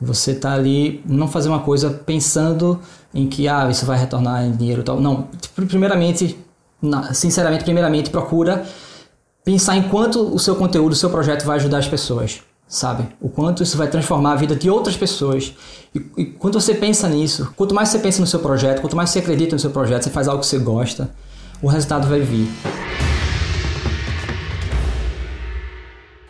Você tá ali, não fazer uma coisa pensando em que ah, isso vai retornar em dinheiro e tal. Não, primeiramente, sinceramente, primeiramente procura pensar em quanto o seu conteúdo, o seu projeto vai ajudar as pessoas, sabe? O quanto isso vai transformar a vida de outras pessoas. E, e quando você pensa nisso, quanto mais você pensa no seu projeto, quanto mais você acredita no seu projeto, você faz algo que você gosta, o resultado vai vir.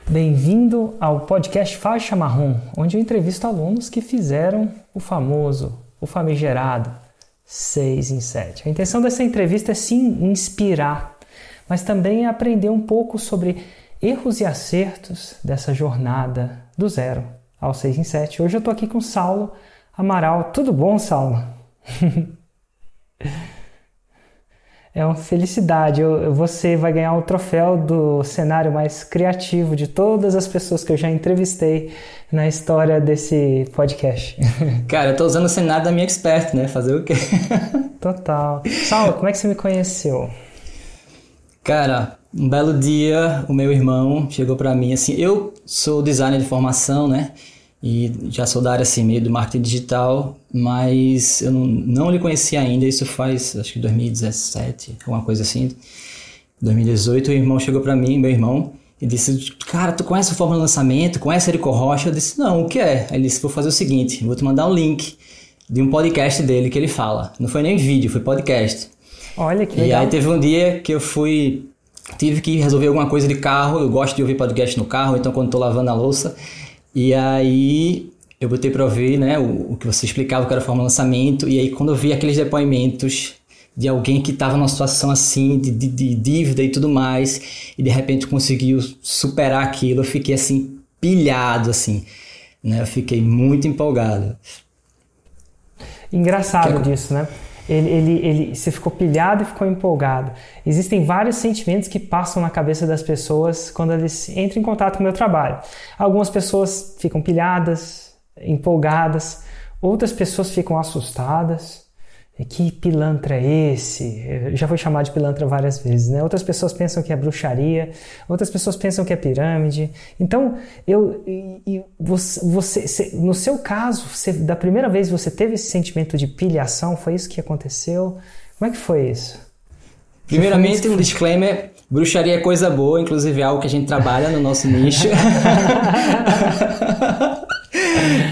Bem-vindo ao podcast Faixa Marrom, onde eu entrevisto alunos que fizeram o famoso, o famigerado 6 em 7. A intenção dessa entrevista é sim inspirar, mas também é aprender um pouco sobre erros e acertos dessa jornada do zero ao 6 em 7. Hoje eu estou aqui com Saulo Amaral. Tudo bom, Saulo? é uma felicidade. Eu, você vai ganhar o troféu do cenário mais criativo de todas as pessoas que eu já entrevistei na história desse podcast. Cara, eu tô usando o cenário da minha expert, né? Fazer o quê? Total. Saulo, como é que você me conheceu? Cara, um belo dia, o meu irmão chegou para mim assim, eu sou designer de formação, né? E já sou da área assim, meio do marketing digital, mas eu não, não lhe conhecia ainda, isso faz acho que 2017, alguma coisa assim, 2018, o irmão chegou para mim, meu irmão, e disse, cara, tu conhece o Fórmula Lançamento, conhece Erico Rocha? Eu disse, não, o que é? Ele disse, vou fazer o seguinte, vou te mandar um link de um podcast dele que ele fala, não foi nem vídeo, foi podcast. Olha que legal. E aí teve um dia que eu fui, tive que resolver alguma coisa de carro, eu gosto de ouvir podcast no carro, então quando tô lavando a louça, e aí eu botei para ouvir né, o, o, que você explicava que era a forma de lançamento, e aí quando eu vi aqueles depoimentos de alguém que estava numa situação assim, de, de, de, dívida e tudo mais, e de repente conseguiu superar aquilo, eu fiquei assim, pilhado, assim, né? Eu fiquei muito empolgado. Engraçado que... disso, né? Ele, ele, ele, você ficou pilhado e ficou empolgado. Existem vários sentimentos que passam na cabeça das pessoas quando eles entram em contato com o meu trabalho. Algumas pessoas ficam pilhadas, empolgadas, outras pessoas ficam assustadas, que pilantra é esse? Eu já foi chamado de pilantra várias vezes, né? Outras pessoas pensam que é bruxaria, outras pessoas pensam que é pirâmide. Então, eu, você, você, no seu caso, você, da primeira vez você teve esse sentimento de pilhação, foi isso que aconteceu? Como é que foi isso? Primeiramente, um disclaimer: bruxaria é coisa boa, inclusive é algo que a gente trabalha no nosso nicho.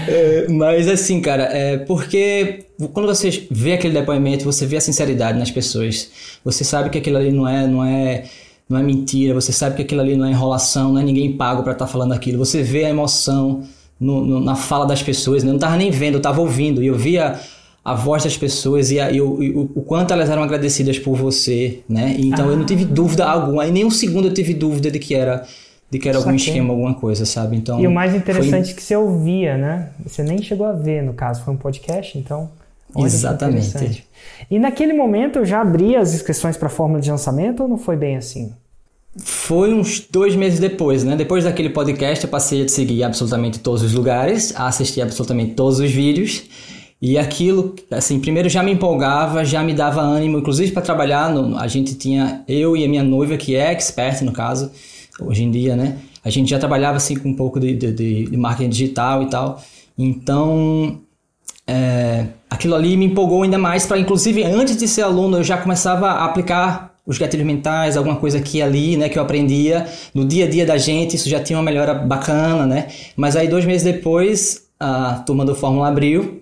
é, mas assim, cara, é porque quando você vê aquele depoimento, você vê a sinceridade nas pessoas. Você sabe que aquilo ali não é, não é, não é mentira. Você sabe que aquilo ali não é enrolação, não é ninguém pago para estar tá falando aquilo. Você vê a emoção no, no, na fala das pessoas. Né? Eu não estava nem vendo, eu estava ouvindo e eu via a voz das pessoas e, a, e, o, e o, o, quanto elas eram agradecidas por você, né? Então ah. eu não tive dúvida alguma, em nenhum segundo eu tive dúvida de que era de que era algum esquema, alguma coisa, sabe? Então, e o mais interessante foi... é que você ouvia, né? Você nem chegou a ver, no caso, foi um podcast, então. Exatamente. E naquele momento eu já abri as inscrições para a fórmula de lançamento ou não foi bem assim? Foi uns dois meses depois, né? Depois daquele podcast, eu passei a seguir absolutamente todos os lugares, a assistir absolutamente todos os vídeos. E aquilo, assim, primeiro já me empolgava, já me dava ânimo, inclusive para trabalhar. No, a gente tinha, eu e a minha noiva, que é expert no caso, hoje em dia, né? A gente já trabalhava assim com um pouco de, de, de marketing digital e tal. Então, é, aquilo ali me empolgou ainda mais para, inclusive, antes de ser aluno, eu já começava a aplicar os gatilhos mentais, alguma coisa aqui e ali, né, que eu aprendia no dia a dia da gente, isso já tinha uma melhora bacana, né? Mas aí dois meses depois, a turma do Fórmula abriu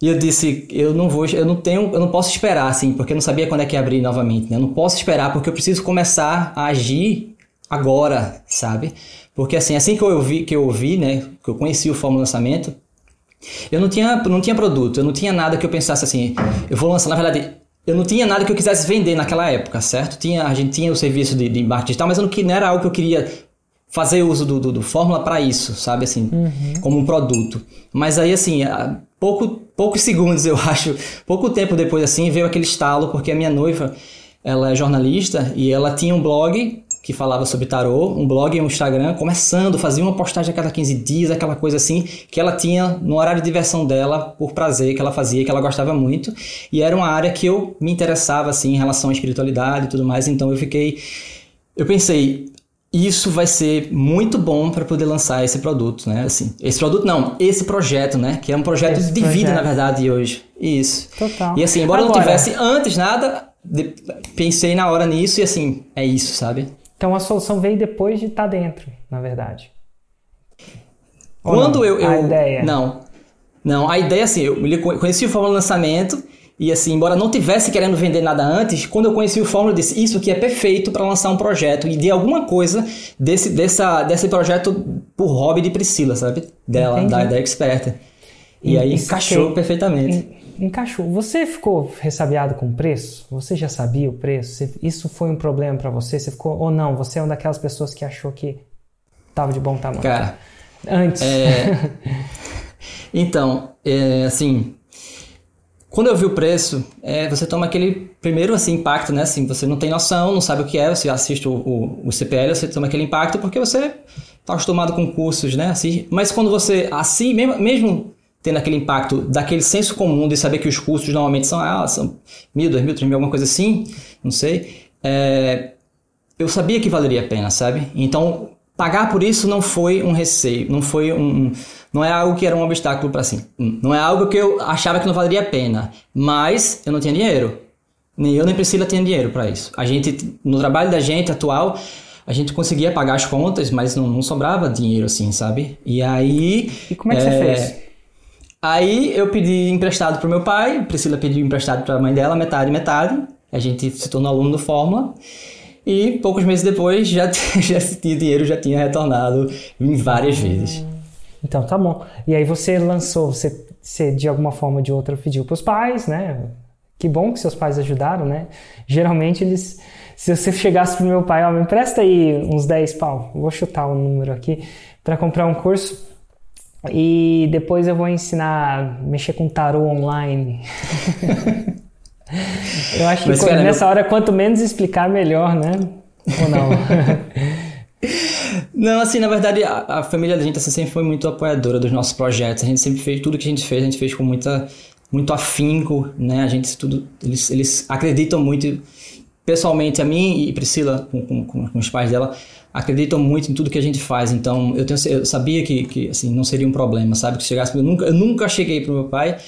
e eu disse, eu não vou, eu não tenho, eu não posso esperar assim, porque eu não sabia quando é que ia abrir novamente, né? Eu não posso esperar porque eu preciso começar a agir agora, sabe? Porque assim, assim que eu ouvi, que eu ouvi, né, que eu conheci o Fórmula Lançamento, eu não tinha, não tinha produto, eu não tinha nada que eu pensasse assim, eu vou lançar, na verdade, eu não tinha nada que eu quisesse vender naquela época, certo? Tinha, a gente tinha o serviço de, de marketing digital, mas eu não, não era algo que eu queria fazer uso do, do, do Fórmula para isso, sabe? Assim, uhum. como um produto. Mas aí, assim, pouco, poucos segundos, eu acho, pouco tempo depois, assim, veio aquele estalo, porque a minha noiva, ela é jornalista e ela tinha um blog que falava sobre tarô, um blog e um Instagram, começando, fazia uma postagem a cada 15 dias, aquela coisa assim, que ela tinha no horário de diversão dela, por prazer, que ela fazia, que ela gostava muito, e era uma área que eu me interessava, assim, em relação à espiritualidade e tudo mais, então eu fiquei... Eu pensei, isso vai ser muito bom para poder lançar esse produto, né? Assim, esse produto não, esse projeto, né? Que é um projeto esse de projeto. vida, na verdade, hoje. Isso. Total. E assim, embora Agora, não tivesse antes nada, de, pensei na hora nisso e assim, é isso, sabe? Então a solução veio depois de estar tá dentro, na verdade. Quando eu, eu. A ideia. Não. Não, a ideia assim, eu conheci o Fórmula Lançamento e assim, embora não tivesse querendo vender nada antes, quando eu conheci o Fórmula, eu disse: Isso aqui é perfeito para lançar um projeto e de alguma coisa desse, dessa, desse projeto por hobby de Priscila, sabe? Dela, da, da Experta. E, e aí encaixou perfeitamente. Encaixou. Você ficou ressabiado com o preço? Você já sabia o preço? Isso foi um problema para você? Você ficou ou não? Você é uma daquelas pessoas que achou que estava de bom tamanho? Cara, antes. É... então, é, assim, quando eu vi o preço, é, você toma aquele primeiro assim, impacto, né? Assim, você não tem noção, não sabe o que é, você assiste o, o, o CPL, você toma aquele impacto porque você está acostumado com cursos, né? Assim, mas quando você, assim, mesmo, mesmo tendo aquele impacto daquele senso comum de saber que os custos normalmente são, ah, são mil, dois mil, três mil, alguma coisa assim, não sei, é, eu sabia que valeria a pena, sabe? Então, pagar por isso não foi um receio, não foi um, não é algo que era um obstáculo para si. Não é algo que eu achava que não valeria a pena, mas eu não tinha dinheiro. Nem eu nem Priscila tinha dinheiro para isso. A gente no trabalho da gente atual, a gente conseguia pagar as contas, mas não, não sobrava dinheiro assim, sabe? E aí E como é que é, você fez? Aí eu pedi emprestado pro meu pai, Priscila pediu emprestado para a mãe dela, metade metade. A gente se tornou aluno do Fórmula. E poucos meses depois já, já tinha dinheiro, já tinha retornado várias vezes. Então, tá bom. E aí você lançou, você, você de alguma forma ou de outra pediu para os pais, né? Que bom que seus pais ajudaram, né? Geralmente eles. Se você chegasse pro meu pai, ó, me empresta aí uns 10 pau, vou chutar o um número aqui, para comprar um curso e depois eu vou ensinar a mexer com tarô online. eu acho que Mas, cara, nessa hora, quanto menos explicar, melhor, né? Ou não? Não, assim, na verdade, a, a, família da gente assim, sempre foi muito apoiadora dos nossos projetos. A gente sempre fez tudo que a gente fez, a gente fez com muita, muito afinco, né? A gente tudo, eles, eles acreditam muito, pessoalmente, a mim e Priscila, com, com, com, os pais dela, acreditam muito em tudo que a gente faz. Então, eu, tenho, eu sabia que, que assim, não seria um problema, sabe? Que chegasse, eu nunca, eu nunca cheguei pro meu pai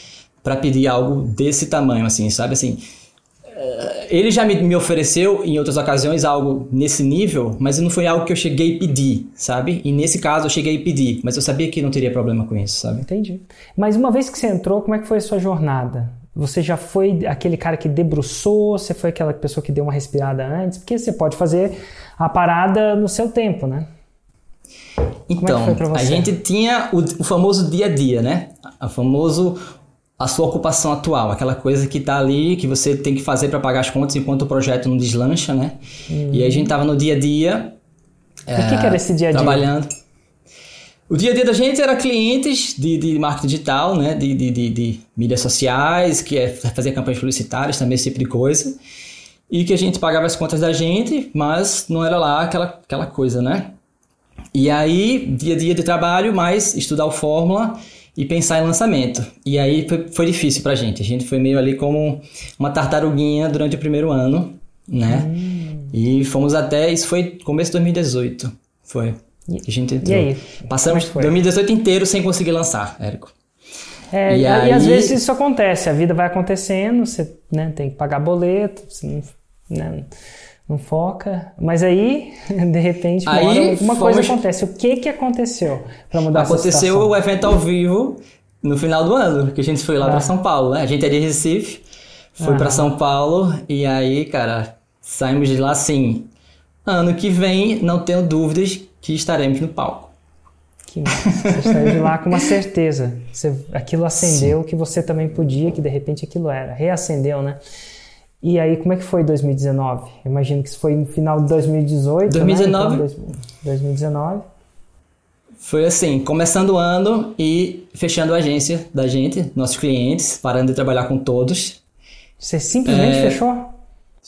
para pedir algo desse tamanho, assim, sabe? Assim, ele já me, me ofereceu em outras ocasiões algo nesse nível, mas não foi algo que eu cheguei a pedir, sabe? E nesse caso eu cheguei a pedir, mas eu sabia que não teria problema com isso, sabe? Entendi. Mas uma vez que você entrou, como é que foi a sua jornada? Você já foi aquele cara que debruçou? Você foi aquela pessoa que deu uma respirada antes? Porque você pode fazer a parada no seu tempo, né? Então, é a gente tinha o, o, famoso dia a dia, né? O famoso a sua ocupação atual, aquela coisa que está ali, que você tem que fazer para pagar as contas enquanto o projeto não deslancha, né? Uhum. E aí a gente tava no dia a dia. O é, que, que, era esse dia a dia? Trabalhando. O dia a dia da gente era clientes de, de marketing digital, né? De, de, de, de mídias sociais, que é fazer campanhas publicitárias, também esse tipo de coisa. E que a gente pagava as contas da gente, mas não era lá aquela, aquela coisa, né? E aí, dia a dia de trabalho, mais estudar o Fórmula e pensar em lançamento. E aí foi, foi difícil pra gente. A gente foi meio ali como uma tartaruguinha durante o primeiro ano, né? Hum. E fomos até. Isso foi começo de 2018. Foi. E, a gente entrou. E aí? Passamos 2018 inteiro sem conseguir lançar, Érico. É, e, e, aí... às vezes isso acontece, a vida vai acontecendo, você né, tem que pagar boleto, você não, né, não foca. Mas aí, de repente, uma aí, alguma fomos... coisa acontece. O que que aconteceu para mudar Aconteceu o evento ao vivo no final do ano, que a gente foi lá ah. para São Paulo, né? A gente é de Recife, foi ah. para São Paulo e aí, cara, saímos de lá assim. Ano que vem, não tenho dúvidas que estaremos no palco. Que você saiu de lá com uma certeza. Você, aquilo acendeu Sim. que você também podia, que de repente aquilo era. Reacendeu, né? E aí, como é que foi 2019? Eu imagino que isso foi no final de 2018. 2019. Né? Então, 2019. Foi assim, começando o ano e fechando a agência da gente, nossos clientes, parando de trabalhar com todos. Você simplesmente é, fechou?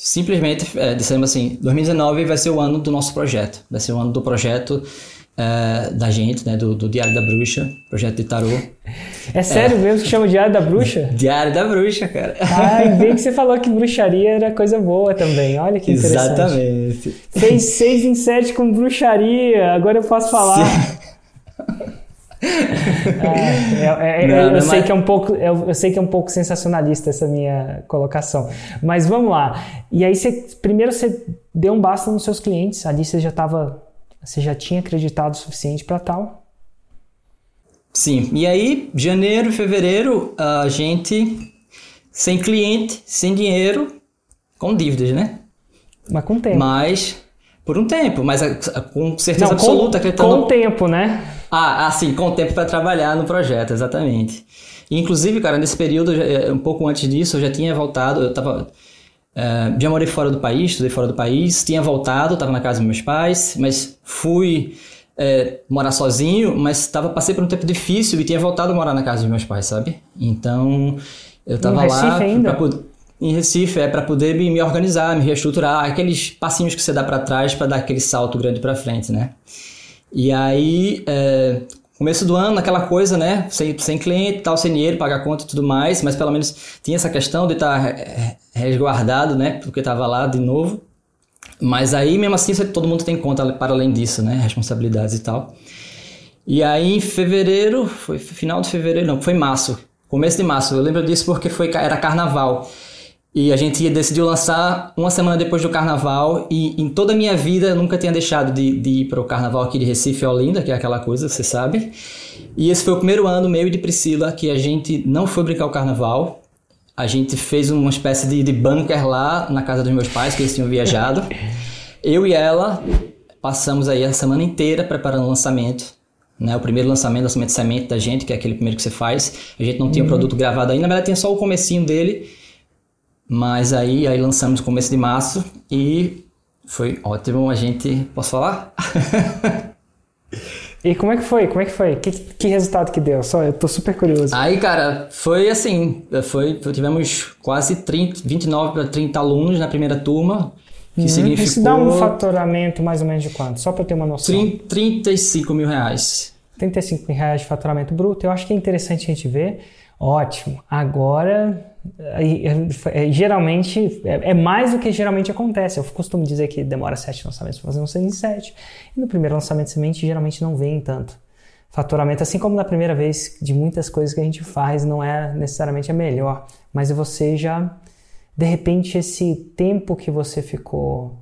Simplesmente, é, dissemos assim, 2019 vai ser o ano do nosso projeto. Vai ser o ano do projeto é, da gente, né, do, do, Diário da Bruxa, projeto de tarô. É sério é. mesmo que chama Diário da Bruxa? Diário da Bruxa, cara. Ai, bem que você falou que bruxaria era coisa boa também. Olha que interessante. Exatamente. Fez 6 em 7 com bruxaria, agora eu posso falar. É, é, é, não, eu, não sei que é um pouco, eu, eu, sei que é um pouco sensacionalista essa minha colocação, mas vamos lá. E aí você, primeiro você deu um basta nos seus clientes, ali você já estava, você já tinha acreditado o suficiente para tal. Sim. E aí, janeiro, fevereiro, a gente sem cliente, sem dinheiro, com dívidas, né? Mas com tempo. Mas por um tempo, mas com certeza não, absoluta com, acreditando. Com tempo, né? Ah, assim, com tempo para trabalhar no projeto, exatamente. E, inclusive, cara, nesse período, um pouco antes disso, eu já tinha voltado, eu tava. Uh, já morei fora do país, estudei fora do país, tinha voltado, estava na casa dos meus pais, mas fui é, morar sozinho, mas tava, passei por um tempo difícil e tinha voltado a morar na casa dos meus pais, sabe? Então, eu tava lá ainda? Pra, em Recife é para poder me, organizar, me reestruturar, aqueles passinhos que você dá para trás para dar aquele salto grande para frente, né? E aí, é, começo do ano, aquela coisa, né? Sem, sem cliente, tal, sem dinheiro, pagar conta e tudo mais, mas pelo menos tinha essa questão de estar tá resguardado, né? Porque estava lá de novo. Mas aí, mesmo assim, todo mundo tem conta para além disso, né? Responsabilidades e tal. E aí, em fevereiro, foi final de fevereiro, não, foi março, começo de março. Eu lembro disso porque foi, era carnaval. E a gente decidiu lançar uma semana depois do carnaval. E em toda a minha vida eu nunca tinha deixado de, de ir para o carnaval aqui de Recife, Olinda, que é aquela coisa, você sabe. E esse foi o primeiro ano, meio de Priscila, que a gente não foi brincar o carnaval. A gente fez uma espécie de, de bunker lá na casa dos meus pais, que eles tinham viajado. Eu e ela passamos aí a semana inteira preparando o lançamento. Né, o primeiro lançamento, lançamento de semente da gente, que é aquele primeiro que você faz. A gente não tinha o uhum. produto gravado ainda, na verdade tinha só o comecinho dele mas aí, aí lançamos no começo de março e foi ótimo. A gente. Posso falar? E como é que foi? Como é que foi? Que, que resultado que deu? Só eu tô super curioso. Aí, cara, foi assim, foi, tivemos quase 30, 29 para 30 alunos na primeira turma, que uhum. significou... Isso dá um faturamento mais ou menos de quanto? Só para eu ter uma noção. 30, 35 mil reais. 35 mil reais de faturamento bruto. Eu acho que é interessante a gente ver. Ótimo. Agora é, é, geralmente é, é, mais do que geralmente acontece. Eu costumo dizer que demora sete lançamentos para fazer um semente sete. E no primeiro lançamento de semente geralmente não vem tanto faturamento, assim como na primeira vez de muitas coisas que a gente faz não é necessariamente a melhor, mas você já de repente esse tempo que você ficou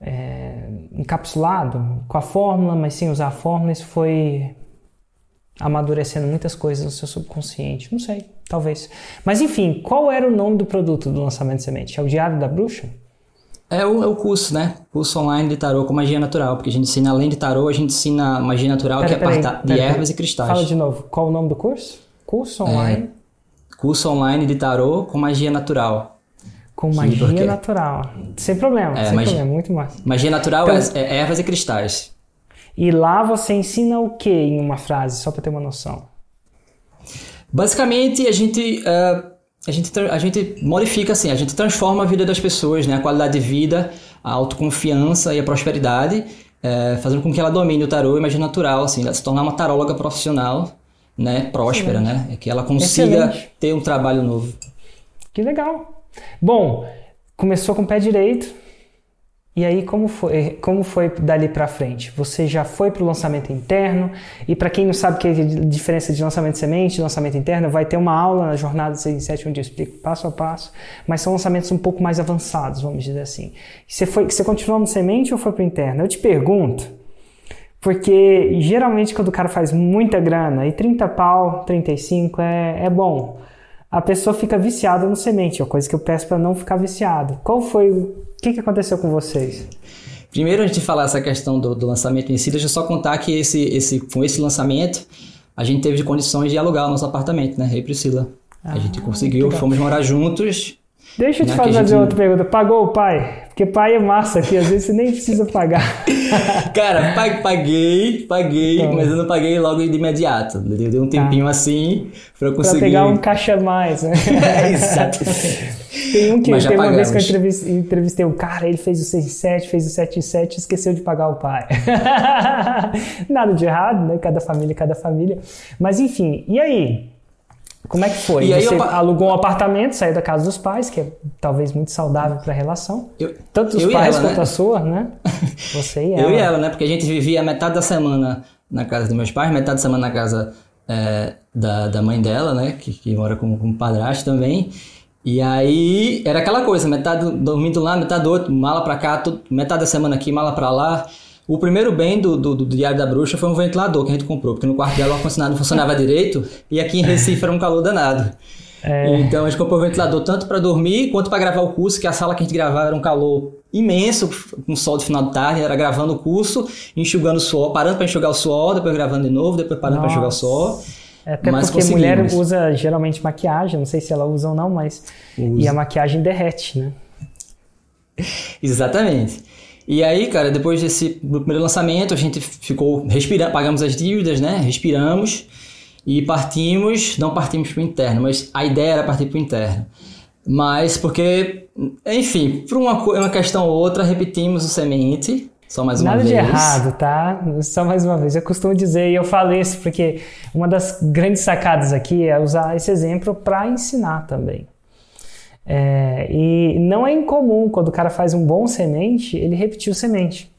é, encapsulado com a fórmula, mas sem usar a fórmula, isso foi amadurecendo muitas coisas no seu subconsciente. Não sei, talvez. Mas enfim, qual era o nome do produto do lançamento de semente? É o Diário da Bruxa? É o, é o curso, né? Curso online de tarô com magia natural, porque a gente ensina além de tarô, a gente ensina magia natural, pera, que é parte de ervas e cristais. Fala de novo, qual o nome do curso? Curso online? É, curso online de tarô com magia natural. Com magia natural. Sem problema, é, sem magia, problema, muito mais. Magia natural então, é, é ervas e cristais. E lá você ensina o que em uma frase, só para ter uma noção? Basicamente, a gente, uh, a, gente, a gente modifica assim, a gente transforma a vida das pessoas, né? a qualidade de vida, a autoconfiança e a prosperidade, uh, fazendo com que ela domine o tarô e magia natural, assim, se tornar uma taróloga profissional, né? próspera, Excelente. né? que ela consiga Excelente. ter um trabalho novo. Que legal! Bom, começou com o pé direito, e aí como foi, como foi dali para frente? Você já foi para o lançamento interno e para quem não sabe que é a diferença de lançamento de semente e lançamento interno, vai ter uma aula na jornada 6 em 7 onde eu explico passo a passo, mas são lançamentos um pouco mais avançados, vamos dizer assim. Você foi, você continuou no semente ou foi para interno? Eu te pergunto, porque geralmente quando o cara faz muita grana, e 30 pau, 35 é, é bom, a pessoa fica viciada no semente, é uma coisa que eu peço para não ficar viciado. Qual foi que, que aconteceu com vocês? Primeiro, antes de falar essa questão do, do, lançamento em si, deixa eu só contar que esse, esse, com esse lançamento, a gente teve condições de alugar o nosso apartamento, né? Rei Priscila. Ah, a gente ah, conseguiu, fomos morar juntos. Deixa eu te né? fazer gente... outra pergunta. Pagou o pai? Porque pai é massa aqui, às vezes você nem precisa pagar. Cara, paguei, paguei, então. mas eu não paguei logo de imediato. Deu um tá. tempinho assim pra eu conseguir. Pra pegar um caixa a mais, né? é, exato. Tem um que tem uma vez que eu entrevistei, entrevistei um cara, ele fez o 6 7, fez o 7 7 esqueceu de pagar o pai. Nada de errado, né? Cada família, cada família. Mas enfim, e aí? Como é que foi? E Você alugou um apartamento, saiu da casa dos pais, que é talvez muito saudável para a relação. Eu, Tanto os pais ela, quanto né? a sua, né? Você e ela. Eu e ela, né? Porque a gente vivia metade da semana na casa dos meus pais, metade da semana na casa é, da, da mãe dela, né? Que, que mora com, com o padrasto também. E aí era aquela coisa, metade dormindo lá, metade do outro, mala pra cá, tudo, metade da semana aqui, mala pra lá. O primeiro bem do, do, do, Diário da Bruxa foi um ventilador que a gente comprou, porque no quarto dela o ar-condicionado não funcionava direito e aqui em Recife era um calor danado. É. Então a gente comprou o ventilador tanto para dormir quanto para gravar o curso, que a sala que a gente gravava era um calor imenso, com sol de final de tarde, era gravando o curso, enxugando o suor, parando para enxugar o suor, depois gravando de novo, depois parando para enxugar o suor. É, até mas porque mulher usa geralmente maquiagem, não sei se ela usa ou não, mas. Usa. E a maquiagem derrete, né? Exatamente. E aí, cara, depois desse primeiro lançamento, a gente ficou respirando, pagamos as dívidas, né? Respiramos e partimos, não partimos para o interno, mas a ideia era partir para o interno. Mas porque, enfim, por uma, uma questão ou outra, repetimos o semente, só mais uma Nada vez. Nada de errado, tá? Só mais uma vez. Eu costumo dizer, e eu falo isso porque uma das grandes sacadas aqui é usar esse exemplo para ensinar também. É, e não é incomum quando o cara faz um bom semente, ele repetir o semente.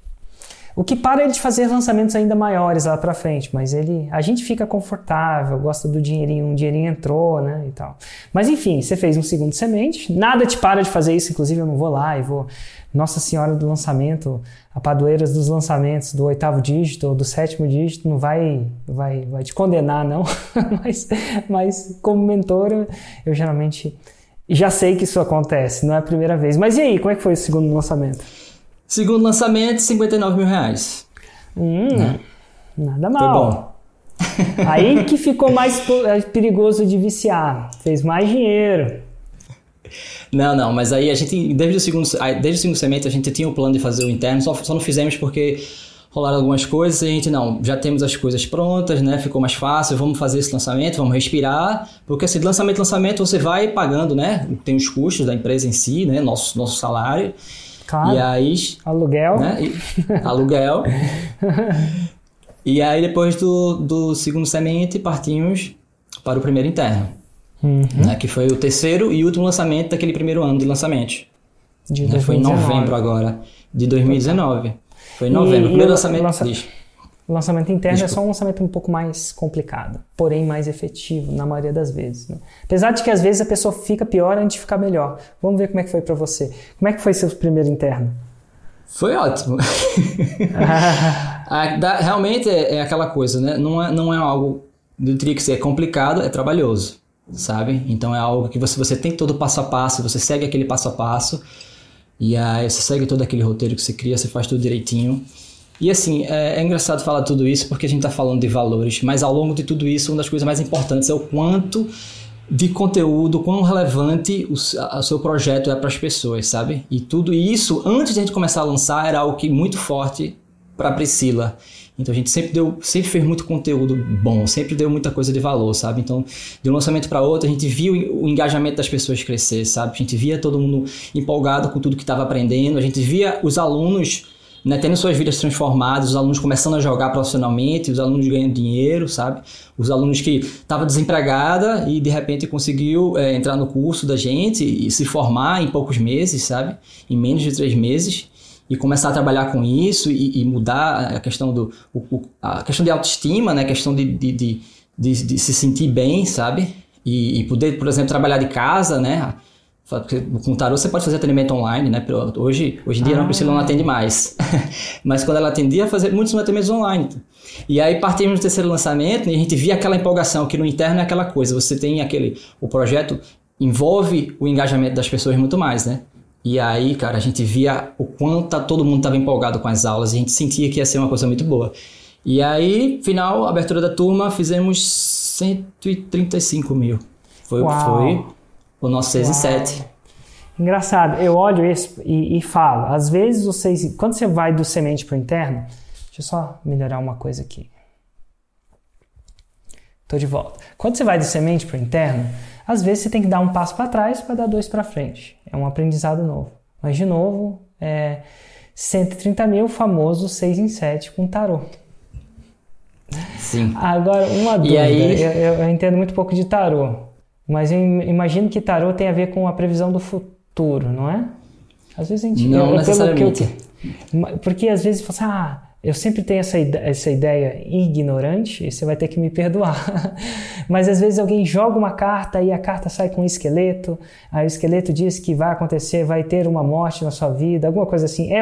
O que para ele de fazer lançamentos ainda maiores lá para frente, mas ele, a gente fica confortável, gosta do dinheirinho, um dinheirinho entrou, né, e tal. Mas enfim, você fez um segundo semente, nada te para de fazer isso, inclusive eu não vou lá e vou Nossa Senhora do lançamento, a padroeira dos lançamentos do oitavo dígito ou do sétimo dígito não vai vai vai te condenar não, mas mas como mentora, eu geralmente já sei que isso acontece, não é a primeira vez. Mas e aí, como é que foi o segundo lançamento? Segundo lançamento, 59 mil reais. Hum, né? Nada mal. Foi bom. aí que ficou mais é, perigoso de viciar. Fez mais dinheiro. Não, não, mas aí a gente, desde o segundo, desde o segundo semestre, a gente tinha o plano de fazer o interno, só, só não fizemos porque rolaram algumas coisas e a gente, não, já temos as coisas prontas, né? Ficou mais fácil, vamos fazer esse lançamento, vamos respirar, porque assim, lançamento lançamento você vai pagando, né? Tem os custos da empresa em si, né? Nosso, nosso salário. Claro. E aí... Aluguel. Né? E, aluguel. e aí depois do, do segundo semente partimos para o primeiro interno. Uhum. Né? Que foi o terceiro e último lançamento daquele primeiro ano de lançamento. De né? Foi em novembro agora, de 2019. Foi em novembro, e, primeiro lançamento. Lança... O lançamento interno Desculpa. é só um lançamento um pouco mais complicado, porém mais efetivo na maioria das vezes. Né? Apesar de que às vezes a pessoa fica pior antes de ficar melhor. Vamos ver como é que foi para você. Como é que foi seu primeiro interno? Foi ótimo. realmente é, é, aquela coisa, né? Não é, não é algo, diria que é complicado, é trabalhoso, sabe? Então é algo que você, você tem todo o passo a passo, você segue aquele passo a passo e aí você segue todo aquele roteiro que você cria, você faz tudo direitinho. E assim, é, é engraçado falar tudo isso porque a gente está falando de valores, mas ao longo de tudo isso, uma das coisas mais importantes é o quanto de conteúdo, quão relevante o, o seu projeto é para as pessoas, sabe? E tudo isso, antes de a gente começar a lançar, era algo que muito forte para Priscila. Então a gente sempre deu, sempre fez muito conteúdo bom, sempre deu muita coisa de valor, sabe? Então, de um lançamento para outro, a gente viu o engajamento das pessoas crescer, sabe? A gente via todo mundo empolgado com tudo que estava aprendendo, a gente via os alunos né, tendo suas vidas transformadas, os alunos começando a jogar profissionalmente, os alunos ganhando dinheiro, sabe? Os alunos que estavam desempregada e de repente conseguiu é, entrar no curso da gente e se formar em poucos meses, sabe? Em menos de três meses e começar a trabalhar com isso e, e mudar a questão do o, a questão de autoestima, né? A questão de, de, de, de, de se sentir bem, sabe? E, e, poder, por exemplo, trabalhar de casa, né? Porque com tarô você pode fazer atendimento online, né? Hoje, hoje em dia ah. não precisa não atende mais. Mas quando ela atendia, fazer muitos atendimentos online. E aí partimos do terceiro lançamento e a gente via aquela empolgação que no interno é aquela coisa. Você tem aquele... O projeto envolve o engajamento das pessoas muito mais, né? E aí, cara, a gente via o quanto tá, todo mundo estava empolgado com as aulas a gente sentia que ia ser uma coisa muito boa. E aí, final, abertura da turma, fizemos 135 mil. Foi, foi o nosso 6 Uau. e 7. Engraçado, eu olho isso e, e falo, às vezes vocês, quando você vai do semente para o interno, deixa eu só melhorar uma coisa aqui. Estou de volta. Quando você vai do semente para o interno, às vezes você tem que dar um passo para trás para dar dois para frente. É um aprendizado novo. Mas, de novo, é 130 mil, famoso 6 em 7 com tarô. Sim. Agora, uma dúvida. Aí... Eu, eu, entendo muito pouco de tarô. Mas eu imagino que tarô tem a ver com a previsão do futuro, não é? Às vezes a gente... Não eu, necessariamente. Eu, porque às vezes você fala assim, ah, eu sempre tenho essa, essa ideia ignorante, e você vai ter que me perdoar. Mas às vezes alguém joga uma carta e a carta sai com um esqueleto, aí o esqueleto diz que vai acontecer, vai ter uma morte na sua vida, alguma coisa assim. É,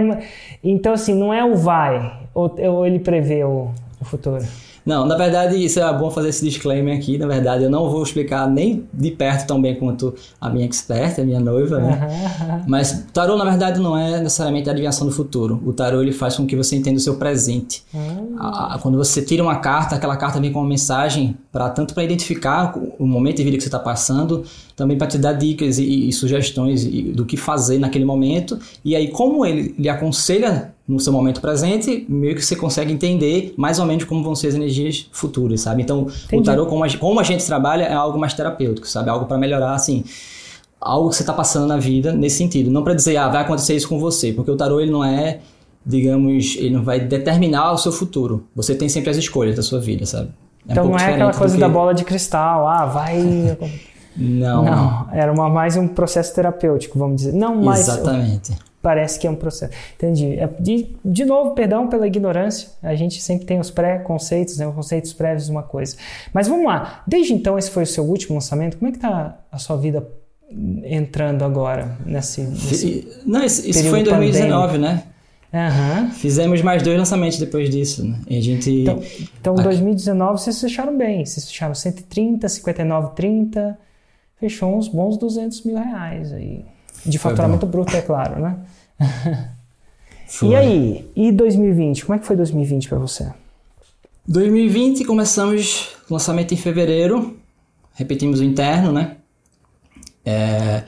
então, assim, não é o vai, ou, ou ele prevê o, o futuro. Não, na verdade, isso é bom fazer esse disclaimer aqui. Na verdade, eu não vou explicar nem de perto tão bem quanto a minha expert, a minha noiva, né? Uhum. Mas tarô, na verdade, não é necessariamente a adivinhação do futuro. O tarô, ele faz com que você entenda o seu presente. Uhum. A, quando você tira uma carta, aquela carta vem com uma mensagem para tanto para identificar o momento de vida que você está passando, também para te dar dicas e, e sugestões do que fazer naquele momento. E aí, como ele lhe aconselha no seu momento presente, meio que você consegue entender mais ou menos como vão ser as energias futuras, sabe? Então, Entendi. o tarô, como a, como a gente trabalha, é algo mais terapêutico, sabe? Algo para melhorar, assim, algo que você está passando na vida nesse sentido. Não para dizer, ah, vai acontecer isso com você, porque o tarô, ele não é, digamos, ele não vai determinar o seu futuro. Você tem sempre as escolhas da sua vida, sabe? É então um não é aquela coisa que... da bola de cristal, ah, vai... não, não. Era uma, mais um processo terapêutico, vamos dizer. Não mais... Exatamente parece que é um processo. Entendi. É, de, de novo, perdão pela ignorância. A gente sempre tem os pré-conceitos, né, os conceitos prévios de uma coisa. Mas vamos lá. Desde então, esse foi o seu último lançamento. Como é que está a sua vida entrando agora nesse, nesse Não, isso, isso foi em 2019, pandêmico? né? Uhum. Fizemos mais dois lançamentos depois disso, né? E a gente... Então, então em 2019 vocês fecharam bem. Vocês fecharam 130, 59, 30. Fechou uns bons 200 mil reais aí. De faturamento bruto, é claro, né? e aí, e 2020? Como é que foi 2020 para você? 2020 começamos o lançamento em fevereiro, repetimos o interno, né? É,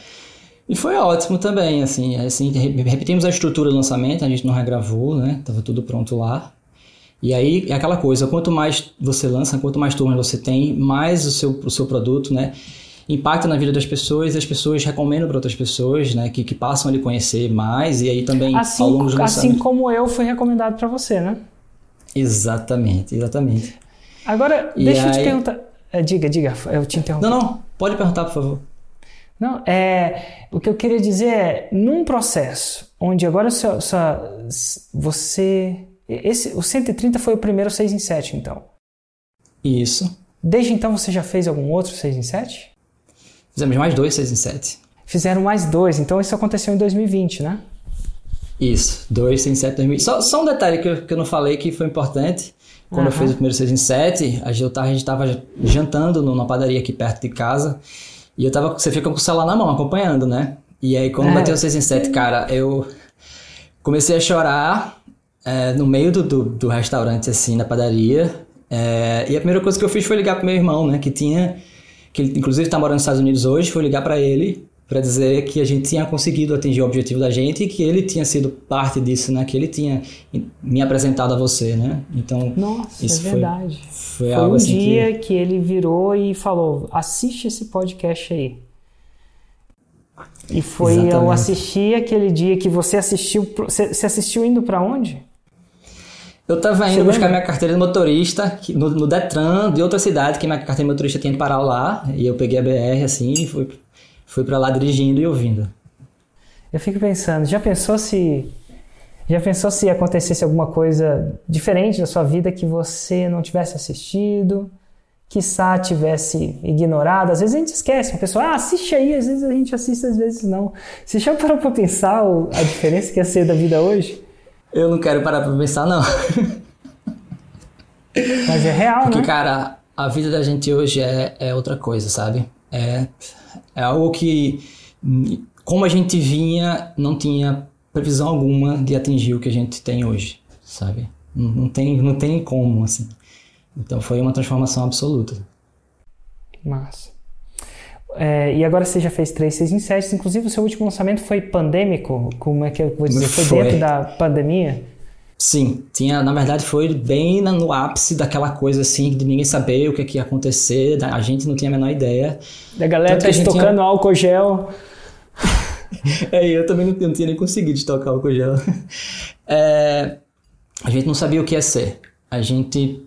e foi ótimo também, assim, assim, repetimos a estrutura do lançamento, a gente não regravou, né? Tava tudo pronto lá. E aí é aquela coisa, quanto mais você lança, quanto mais turmas você tem, mais o seu, o seu produto, né? impacta na vida das pessoas e as pessoas recomendam para outras pessoas, né, que, que passam a lhe conhecer mais e aí também assim, ao longo Assim como eu fui recomendado para você, né? Exatamente, exatamente. Agora, e deixa aí... eu te perguntar. É, diga, diga, eu te interrompo. Não, não, pode perguntar, por favor. Não, é, o que eu queria dizer é, num processo onde agora só, só, você... Esse, o 130 foi o primeiro 6 em 7, então? Isso. Desde então você já fez algum outro 6 em 7? Fizemos mais dois 6 em 7. Fizeram mais dois, então isso aconteceu em 2020, né? Isso, dois 6 em 7 2020. Só, só um detalhe que eu, que eu não falei que foi importante. Quando uhum. eu fiz o primeiro 6 em 7, a gente estava jantando numa padaria aqui perto de casa. E eu tava, você fica com o celular na mão, acompanhando, né? E aí, quando é. bateu o 6 em 7, cara, eu comecei a chorar é, no meio do, do, do, restaurante, assim, na padaria. É, e a primeira coisa que eu fiz foi ligar pro meu irmão, né? Que tinha que ele inclusive está morando nos Estados Unidos hoje, foi ligar para ele para dizer que a gente tinha conseguido atingir o objetivo da gente e que ele tinha sido parte disso, né? Que ele tinha me apresentado a você, né? Então, Nossa, isso é verdade. Foi, foi, foi algo um assim dia que... que ele virou e falou: assiste esse podcast aí. E foi Exatamente. eu assisti aquele dia que você assistiu. Você assistiu indo para onde? Eu tava indo buscar minha carteira de motorista no, no, Detran de outra cidade, que minha carteira de motorista tinha de parar lá. E eu peguei a BR assim e fui, fui para lá dirigindo e ouvindo. Eu fico pensando, já pensou se. Já pensou se acontecesse alguma coisa diferente na sua vida que você não tivesse assistido? Quiçá tivesse ignorado? Às vezes a gente esquece, a pessoa, ah, assiste aí, às vezes a gente assiste, às vezes não. Você já parou para pensar a diferença que ia ser da vida hoje? Eu não quero parar pra pensar, não. Mas é real, Porque, né? cara, a vida da gente hoje é, é outra coisa, sabe? É, é algo que, como a gente vinha, não tinha previsão alguma de atingir o que a gente tem hoje, sabe? Não, não tem, não tem como, assim. Então foi uma transformação absoluta. Massa. É, e agora você já fez três, seis sete. Inclusive, o seu último lançamento foi pandêmico? Como é que eu vou dizer? Foi, foi dentro da pandemia? Sim, tinha, na verdade foi bem no ápice daquela coisa assim, de ninguém saber o que, que ia acontecer, a gente não tinha a menor ideia. Da galera tá estocando tinha... álcool gel. é, eu também não, não, tinha nem conseguido estocar álcool gel. É, a gente não sabia o que ia ser. A gente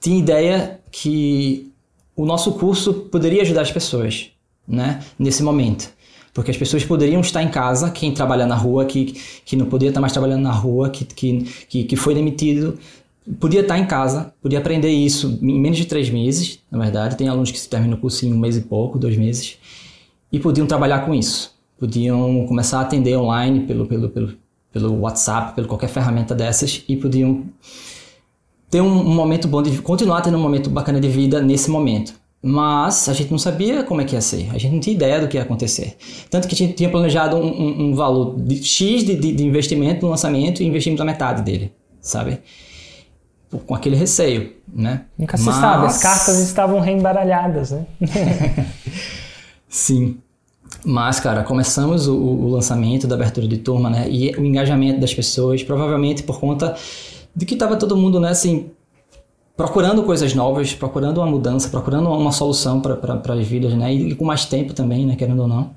tinha ideia que o nosso curso poderia ajudar as pessoas né, nesse momento. Porque as pessoas poderiam estar em casa, quem trabalha na rua, que, que não podia estar mais trabalhando na rua, que, que, que foi demitido, podia estar em casa, podia aprender isso em menos de três meses, na verdade. Tem alunos que se terminam o curso em um mês e pouco, dois meses, e podiam trabalhar com isso. Podiam começar a atender online pelo, pelo, pelo, pelo WhatsApp, pelo qualquer ferramenta dessas, e podiam ter um, um momento bom de continuar tendo um momento bacana de vida nesse momento. Mas a gente não sabia como é que ia ser, a gente não tinha ideia do que ia acontecer. Tanto que a gente tinha planejado um, um, um valor de X de, de, de, investimento no lançamento e investimos a metade dele, sabe? Com aquele receio, né? Nunca se Mas... sabe, as cartas estavam reembaralhadas, né? Sim. Mas, cara, começamos o, o, lançamento da abertura de turma, né? E o engajamento das pessoas, provavelmente por conta de que estava todo mundo, né, assim, procurando coisas novas, procurando uma mudança, procurando uma solução para as vidas, né? E com mais tempo também, né? Querendo ou não.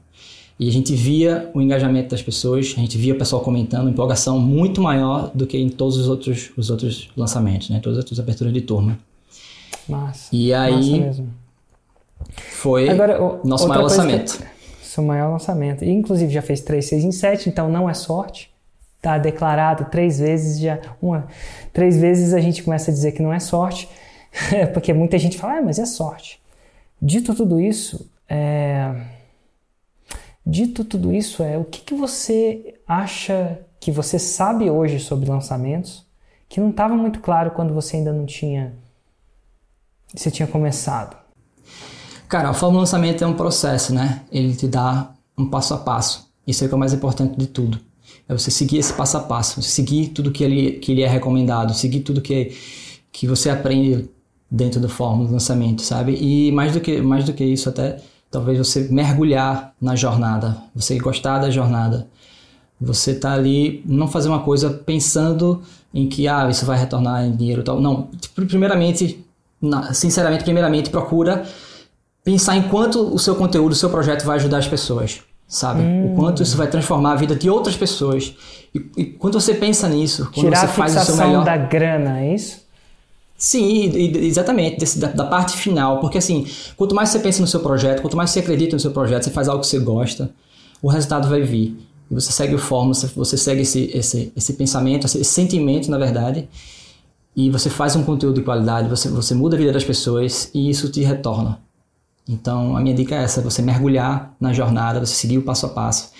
E a gente via o engajamento das pessoas, a gente via o pessoal comentando, empolgação muito maior do que em todos os outros, os outros lançamentos, né? Todas as outras aberturas de turma. Massa. E aí foi Agora, o, nosso maior lançamento. Que, seu maior lançamento. E, inclusive já fez 3, 6 em 7, então não é sorte está declarado três vezes já uma três vezes a gente começa a dizer que não é sorte porque muita gente fala ah, mas é sorte. Dito tudo isso é... dito tudo isso é o que, que você acha que você sabe hoje sobre lançamentos que não estava muito claro quando você ainda não tinha você tinha começado? Cara a forma lançamento é um processo né? Ele te dá um passo a passo. Isso é o é o mais importante de tudo é você seguir esse passo a passo, seguir tudo que ele, que ele é recomendado, seguir tudo que, que você aprende dentro da fórmula do lançamento, sabe? E mais do que, mais do que isso, até talvez você mergulhar na jornada, você gostar da jornada. Você tá ali, não fazer uma coisa pensando em que ah, isso vai retornar em dinheiro tal. Não, primeiramente, sinceramente, primeiramente procura pensar em quanto o seu conteúdo, o seu projeto vai ajudar as pessoas sabe? Hum. O quanto isso vai transformar a vida de outras pessoas. E, e quando você pensa nisso, quando Tirar você faz o seu melhor... da grana, é isso? Sim, exatamente, desse, da, da, parte final. Porque assim, quanto mais você pensa no seu projeto, quanto mais você acredita no seu projeto, você faz algo que você gosta, o resultado vai vir. E você segue o fórmula, você, você segue esse, esse, esse pensamento, esse, esse sentimento, na verdade, e você faz um conteúdo de qualidade, você, você muda a vida das pessoas e isso te retorna. Então, a minha dica é essa: você mergulhar na jornada, você seguir o passo a passo.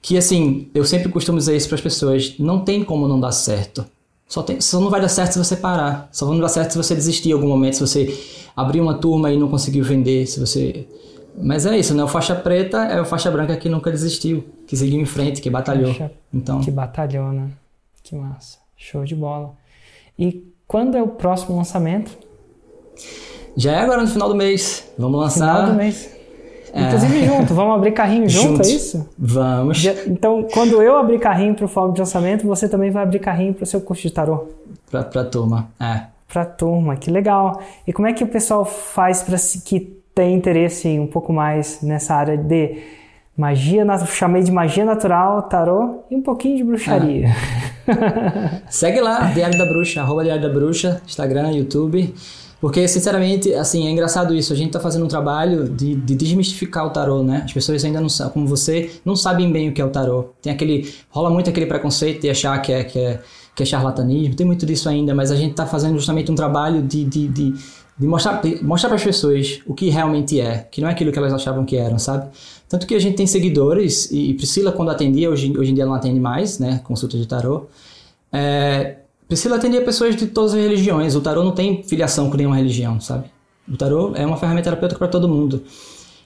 Que assim, eu sempre costumo dizer isso para as pessoas: não tem como não dar certo. Só, tem, só não vai dar certo se você parar. Só não dar certo se você desistir em algum momento, se você abrir uma turma e não conseguiu vender, se você. Mas é isso, né? O faixa preta é o faixa branca que nunca desistiu, que seguiu em frente, que batalhou. Faixa... Então... Que batalhou, né? Que massa. Show de bola. E quando é o próximo lançamento? Já é agora no final do mês. Vamos lançar. Final do mês. É. Inclusive junto, vamos abrir carrinho junto, é isso? Vamos. Então, quando eu abrir carrinho para o fórum de lançamento, você também vai abrir carrinho para o seu curso de tarô. Para a turma, é. Para a turma, que legal. E como é que o pessoal faz para que tem interesse um pouco mais nessa área de magia, chamei de magia natural, tarô e um pouquinho de bruxaria. É. Segue lá, Diário da Bruxa, arroba Diário da Bruxa, Instagram, YouTube. Porque, sinceramente, assim, é engraçado isso. A gente tá fazendo um trabalho de, de desmistificar o tarô, né? As pessoas ainda não sabem, como você, não sabem bem o que é o tarô. Tem aquele. rola muito aquele preconceito de achar que é, que é, que é charlatanismo. Tem muito disso ainda, mas a gente tá fazendo justamente um trabalho de, de, de, de mostrar, mostrar para as pessoas o que realmente é, que não é aquilo que elas achavam que eram, sabe? Tanto que a gente tem seguidores, e Priscila, quando atendia, hoje, hoje em dia não atende mais, né? Consulta de tarô. É, Priscila atendia pessoas de todas as religiões. O tarô não tem filiação com nenhuma religião, sabe? O tarô é uma ferramenta terapêutica para todo mundo.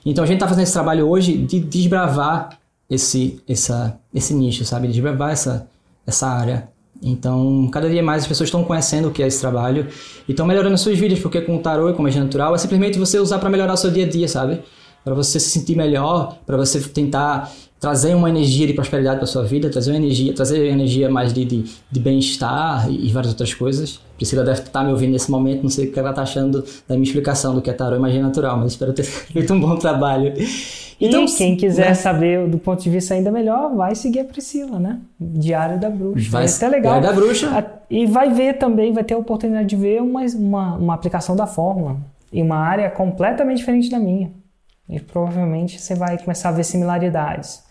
Então a gente está fazendo esse trabalho hoje de desbravar esse, essa, esse nicho, sabe? Desbravar essa, essa área. Então, cada dia mais as pessoas estão conhecendo o que é esse trabalho e estão melhorando as suas vidas, porque com o tarô e com a magia natural é simplesmente você usar para melhorar o seu dia a dia, sabe? Para você se sentir melhor, para você tentar trazer uma energia de prosperidade para sua vida, trazer uma energia, trazer energia mais de, de, de bem-estar e, e, várias outras coisas. Priscila deve estar me ouvindo nesse momento, não sei o que ela está achando da minha explicação do que é tarô e magia natural, mas espero ter feito um bom trabalho. Então, e quem quiser né? saber do ponto de vista ainda melhor, vai seguir a Priscila, né? Diário da Bruxa. Vai, é até legal. Diário da Bruxa. E vai ver também, vai ter a oportunidade de ver uma, uma, uma aplicação da fórmula em uma área completamente diferente da minha. E provavelmente você vai começar a ver similaridades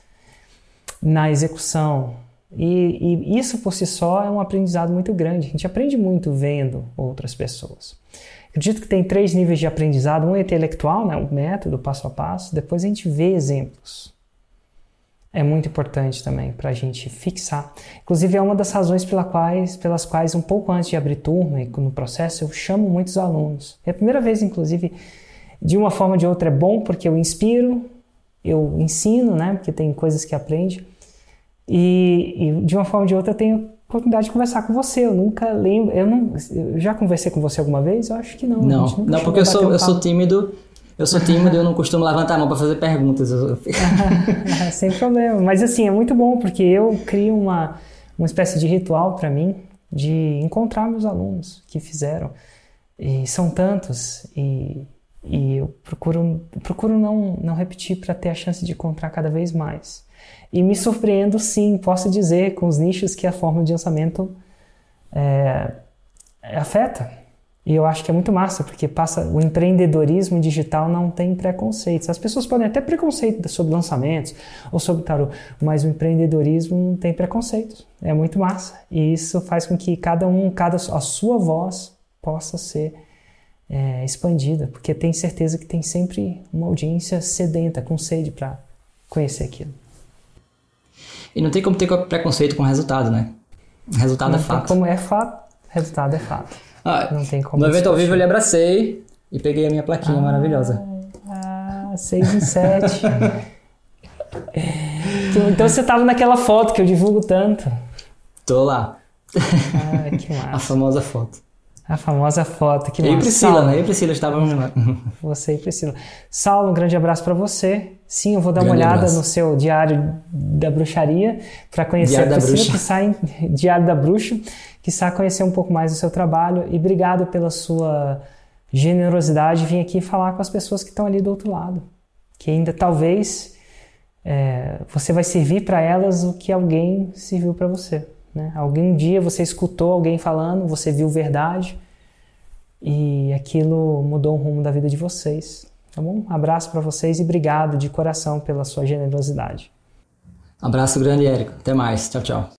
na execução. E, e isso por si só é um aprendizado muito grande. A gente aprende muito vendo outras pessoas. Acredito que tem três níveis de aprendizado: um é intelectual, né, o método, passo a passo, depois a gente vê exemplos. É muito importante também para a gente fixar. Inclusive, é uma das razões pela quais, pelas quais, um pouco antes de abrir turma e no processo, eu chamo muitos alunos. É a primeira vez, inclusive, de uma forma ou de outra é bom porque eu inspiro, eu ensino, né? Porque tem coisas que aprende. E, e de uma forma ou de outra eu tenho oportunidade de conversar com você. Eu nunca lembro. Eu não. Eu já conversei com você alguma vez? Eu acho que não. Não, não porque eu sou, um eu sou tímido. Eu sou tímido e eu não costumo levantar a mão para fazer perguntas. Sem problema. Mas assim, é muito bom porque eu crio uma, uma espécie de ritual para mim de encontrar meus alunos que fizeram. E são tantos. E, e eu procuro, procuro não, não repetir para ter a chance de encontrar cada vez mais. E me surpreendo, sim, posso dizer, com os nichos que a forma de lançamento é, afeta. E eu acho que é muito massa, porque passa o empreendedorismo digital não tem preconceitos. As pessoas podem até preconceito sobre lançamentos ou sobre tarô, mas o empreendedorismo não tem preconceitos. É muito massa. E isso faz com que cada um, cada a sua voz possa ser é, expandida, porque tem certeza que tem sempre uma audiência sedenta, com sede para conhecer aquilo. E não tem como ter preconceito com resultado, né? Resultado não é fato. Como é fato, resultado é fato. Ah, não tem como. No evento ao vivo eu lhe abracei e peguei a minha plaquinha ah, maravilhosa. Ah, 6 em 7. então você tava naquela foto que eu divulgo tanto. Tô lá. Ah, que massa. a famosa foto. A famosa foto. Que eu e Priscila, né? Eu e Priscila estávamos lá. Você e Priscila. Saulo, um grande abraço para você. Sim, eu vou dar grande uma olhada abraço. no seu Diário da Bruxaria para conhecer Diário a Priscila, que sai Diário da Bruxa, que sai conhecer um pouco mais do seu trabalho. E obrigado pela sua generosidade vir aqui falar com as pessoas que estão ali do outro lado. Que ainda talvez é, você vai servir para elas o que alguém serviu para você. Né? Algum dia você escutou alguém falando, você viu verdade e aquilo mudou o rumo da vida de vocês. Tá bom? Um abraço para vocês e obrigado de coração pela sua generosidade. Abraço grande, Érico. Até mais. Tchau, tchau.